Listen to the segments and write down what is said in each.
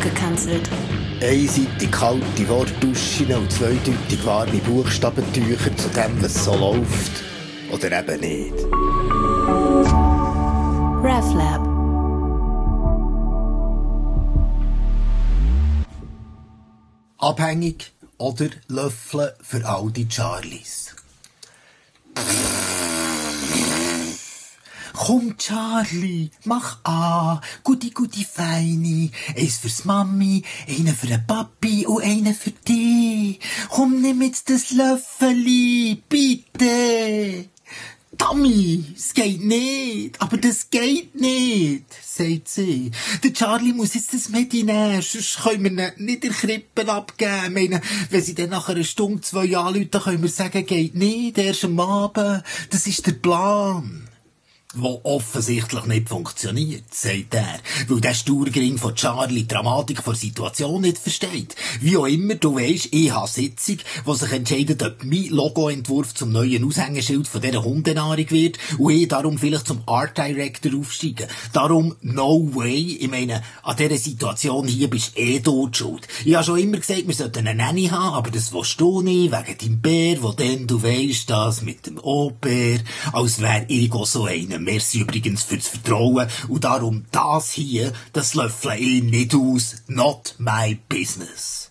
abgekanzelt. Einseitig kalte Wortduschen und zweideutig warme Buchstabentücher zu dem, was so läuft. Oder eben nicht. RefLab. Abhängig oder Löffeln für all die Charlies. Komm, Charlie, mach an. Guti, guti, feini. Eins fürs Mami, einer für den Papi und einer für dich. Komm, nimm jetzt das Löffeli, bitte. Tommy, es geht nicht, aber das geht nicht, sagt sie. Der Charlie muss jetzt das Medi nehmen, sonst können wir ihn nicht in Krippen abgeben. Ich meine, wenn sie dann nach einer Stunde, zwei anrufen, können wir sagen, geht nicht, erst am Abend. Das ist der Plan wo offensichtlich nicht funktioniert, sagt er, weil der Sturgring von Charlie die Dramatik der Situation nicht versteht. Wie auch immer, du weisst, ich habe Sitzung, wo sich entscheidet, ob mein Logoentwurf zum neuen Aushängeschild von dieser Hundenahrung wird und ich darum vielleicht zum Art Director aufsteigen. Darum, no way. Ich meine, an dieser Situation hier bist eh du die schuld. Ich habe schon immer gesagt, wir sollten eine Nanny haben, aber das willst du nicht, wegen deinem Bär, wo denn du weisst, das mit dem Au-pair, als wäre ich so einer. Merci übrigens fürs Vertrauen. Und darum das hier, das löffle ich nicht aus. Not my business.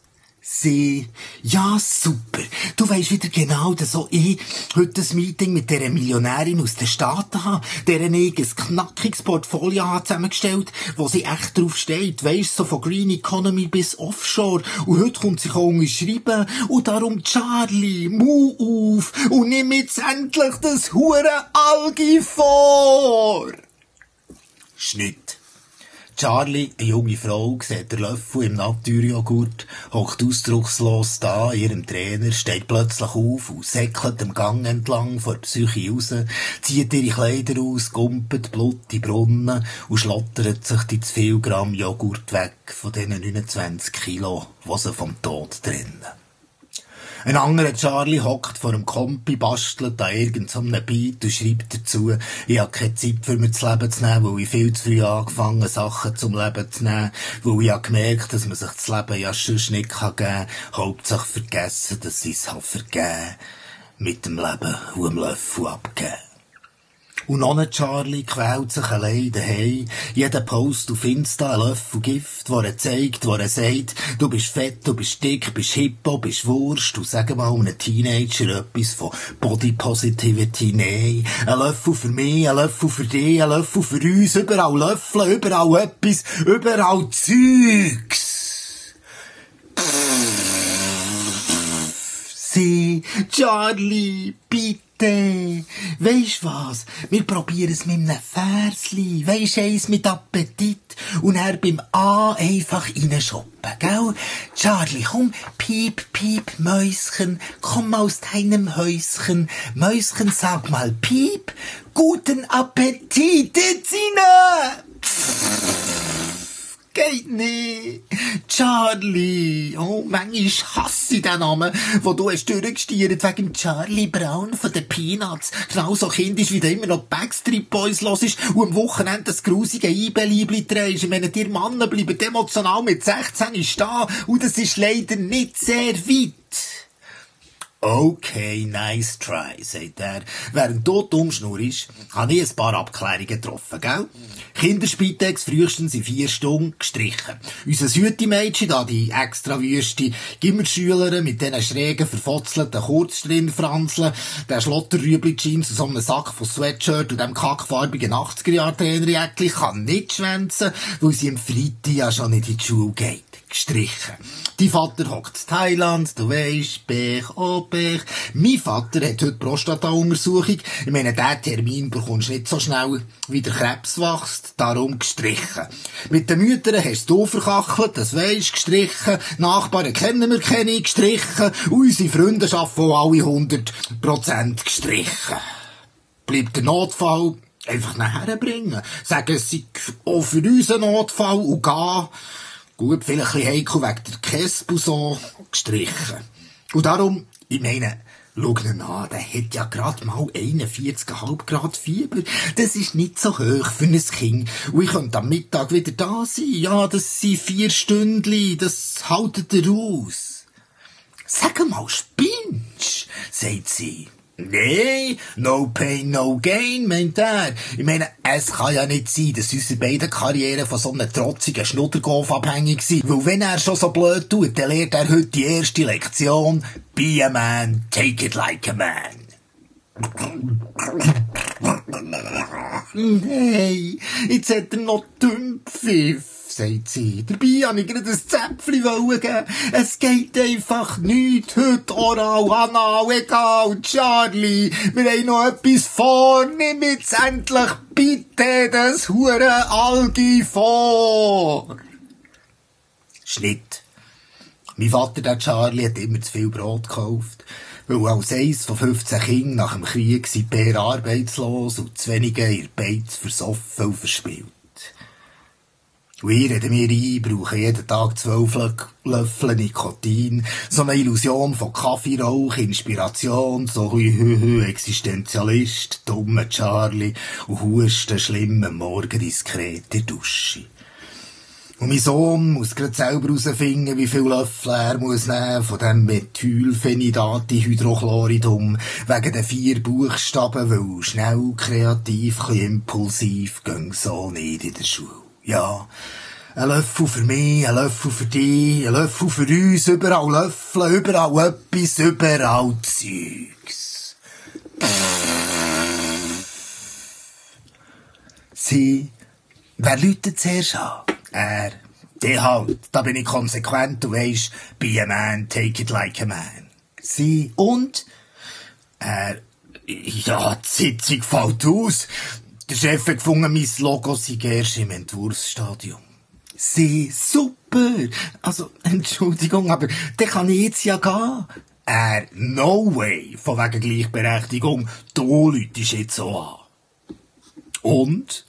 Sie, ja, super. Du weisst wieder genau, dass auch ich heute ein Meeting mit dieser Millionärin aus den Staaten habe, deren ich ein knackiges Portfolio habe zusammengestellt, wo sie echt drauf steht. Weisst, so von Green Economy bis Offshore. Und heute kommt sich auch unterschreiben. Und darum, Charlie, mu auf und nimm jetzt endlich das hure Algi vor. Schnitt. Charlie, eine junge Frau, sieht den Löffel im Naturjoghurt, hockt ausdruckslos da, ihrem Trainer, steht plötzlich auf und säckelt dem Gang entlang vor der Psyche raus, zieht ihre Kleider aus, gumpet Blut in Brunnen und schlottert sich die zu viel Gramm Joghurt weg von diesen 29 Kilo, die sie vom Tod trennen. Ein anderer Charlie hockt vor einem Kompi, bastelt an irgendeinem Beat und schreibt dazu, ich habe keine Zeit für mir das Leben zu nehmen, weil ich viel zu früh angefangen Sachen zum Leben zu nehmen, weil ich habe gemerkt, dass man sich das Leben ja sonst nicht geben kann, hauptsächlich vergessen, dass ich es vergeben mit dem Leben und dem Löffel abgeben. Und noch ein Charlie quält sich allein daheim. Jeder Post auf Insta ein Löffel Gift, wo er zeigt, wo er sagt, du bist fett, du bist dick, bist hippo, bist Wurst. Du sag mal einem Teenager etwas von Body Positivity. Nein. Ein Löffel für mich, ein Löffel für dich, ein Löffel für uns. Überall Löffel, überall etwas, überall Zeugs. Sie, Charlie, bitte. Weisst was? Wir probieren es mit einem Versli. Weisst eins mit Appetit. Und er beim A einfach reinschoppen, gell? Charlie, komm, piep, piep, Mäuschen, komm aus deinem Häuschen. Mäuschen, sag mal piep. Guten Appetit, jetzt rein! Geht nicht. Charlie. Oh, manchmal hasse ich den Namen, wo du hast durchgestiert wegen Charlie Brown von den Peanuts. Genauso kindisch, wie du immer noch Backstreet Boys hörst und am Wochenende das grusige Eibeliebli drehst. Ich meine, dir Männer bleiben emotional mit 16 stehen und das ist leider nicht sehr weit. Okay, nice try, sagt er. Während du dummschnur ist, habe ich ein paar Abklärungen getroffen, gell? Kinderspitex frühestens in vier Stunden gestrichen. Unser Süti-Mädchen, da die extra wüste Gimmerschülerin mit diesen schrägen, verfotzelten Kurzstrinnfranzeln, der Schlotterrübli-Jeans und so einem Sack von Sweatshirt und dem kackfarbigen 80er-Jahr-Trainerjäckchen kann nicht schwänzen, weil sie im Freitag ja schon nicht in die Schule geht. Gestrichen. Die Vater hockt Thailand, du weisst, Bech, oh Bech. Mein Vater hat heute Prostata-Untersuchung. Ich meine, diesen Termin bekommst du nicht so schnell, wie der Krebs wächst. Darum gestrichen. Mit den Müttern hast du verkachelt, das weisst, gestrichen. Nachbarn kennen wir keine, gestrichen. Unsere Freunde arbeiten auch alle 100% gestrichen. Bleibt der Notfall einfach nachher bringen. Sagen, es sei auch für uns ein Notfall und gehen. Gut, vielleicht ein bisschen heikel wegen der Kessbuson gestrichen. Und darum, ich meine, Schau ihn an, der hat ja grad mal 41,5 Grad Fieber. Das ist nicht so hoch für ein Kind. Und ich könnte am Mittag wieder da sein. Ja, das sind vier Stündli, das haltet er aus. Sag mal, spinnst, sagt sie. Nee, no pain, no gain, meint er. Ich meine, es kann ja nicht sein, dass unsere beiden Karrieren von so einem trotzigen Schnuddergolf abhängig sind. Weil wenn er schon so blöd tut, dann lernt er heute die erste Lektion. Be a man, take it like a man. Nein, jetzt hat er noch Dümpfiff sagt sie. Dabei habe ich gerade ein Zäpfchen geben. Es geht einfach nicht. Heute oral, anal, egal, Charlie. Wir haben noch etwas vor. Nimm jetzt endlich bitte das hure Algi vor. Schnitt. Mein Vater, der Charlie, hat immer zu viel Brot gekauft. Weil als eins von 15 Kindern nach dem Krieg sind die arbeitslos und zu wenige ihr Beiz versoffen und verspielt. Und ich rede mir ein, brauche jeden Tag zwölf Löffel Nikotin, so eine Illusion von Kaffeerauch, Inspiration, so hü Existenzialist, dumme Charlie und husten schlimm am Morgen diskret in Dusche. Und mein Sohn muss grad selber herausfinden, wie viel Löffel er muss nehmen von dem Methylphenidatihydrochloridum wegen den vier Buchstaben, weil schnell, kreativ, impulsiv, gehen so nicht in der Schule. Ja, ein Löffel für mich, ein Löffel für dich, ein Löffel für uns, überall Löffel, überall etwas, überall Zeugs. Sie, wer läutet zuerst an? Er. Der halt, da bin ich konsequent, du weisst, be a man, take it like a man. Sie, und? Er, ja, die Sitzung fällt aus. Der Chef hat gefunden, mein Logo sei erst im Entwurfsstadium. Sie, super! Also, Entschuldigung, aber der kann ich jetzt ja gehen. Er, no way, von wegen Gleichberechtigung, du läutest jetzt so an. Und?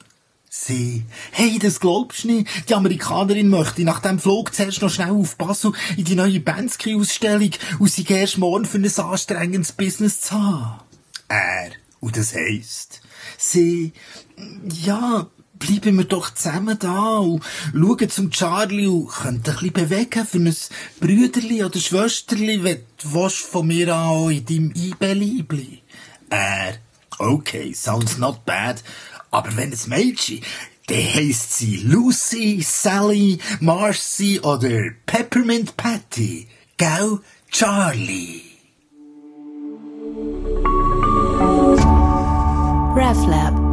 Sie, hey, das glaubst du nicht. Die Amerikanerin möchte nach dem Flug zuerst noch schnell auf Basel in die neue Bansky-Ausstellung und sie erst morgen für ein anstrengendes Business zu haben. Er, und das heisst, sie, ja, bleiben wir doch zusammen da und schauen zum Charlie und können ein bisschen bewegen für ein Brüderli oder Schwesterli, wenn du von mir an in deinem Eibeliebli. Er, okay, sounds not bad, aber wenn es Mädchen, dann heisst sie Lucy, Sally, Marcy oder Peppermint Patty. Gell, Charlie? RefLab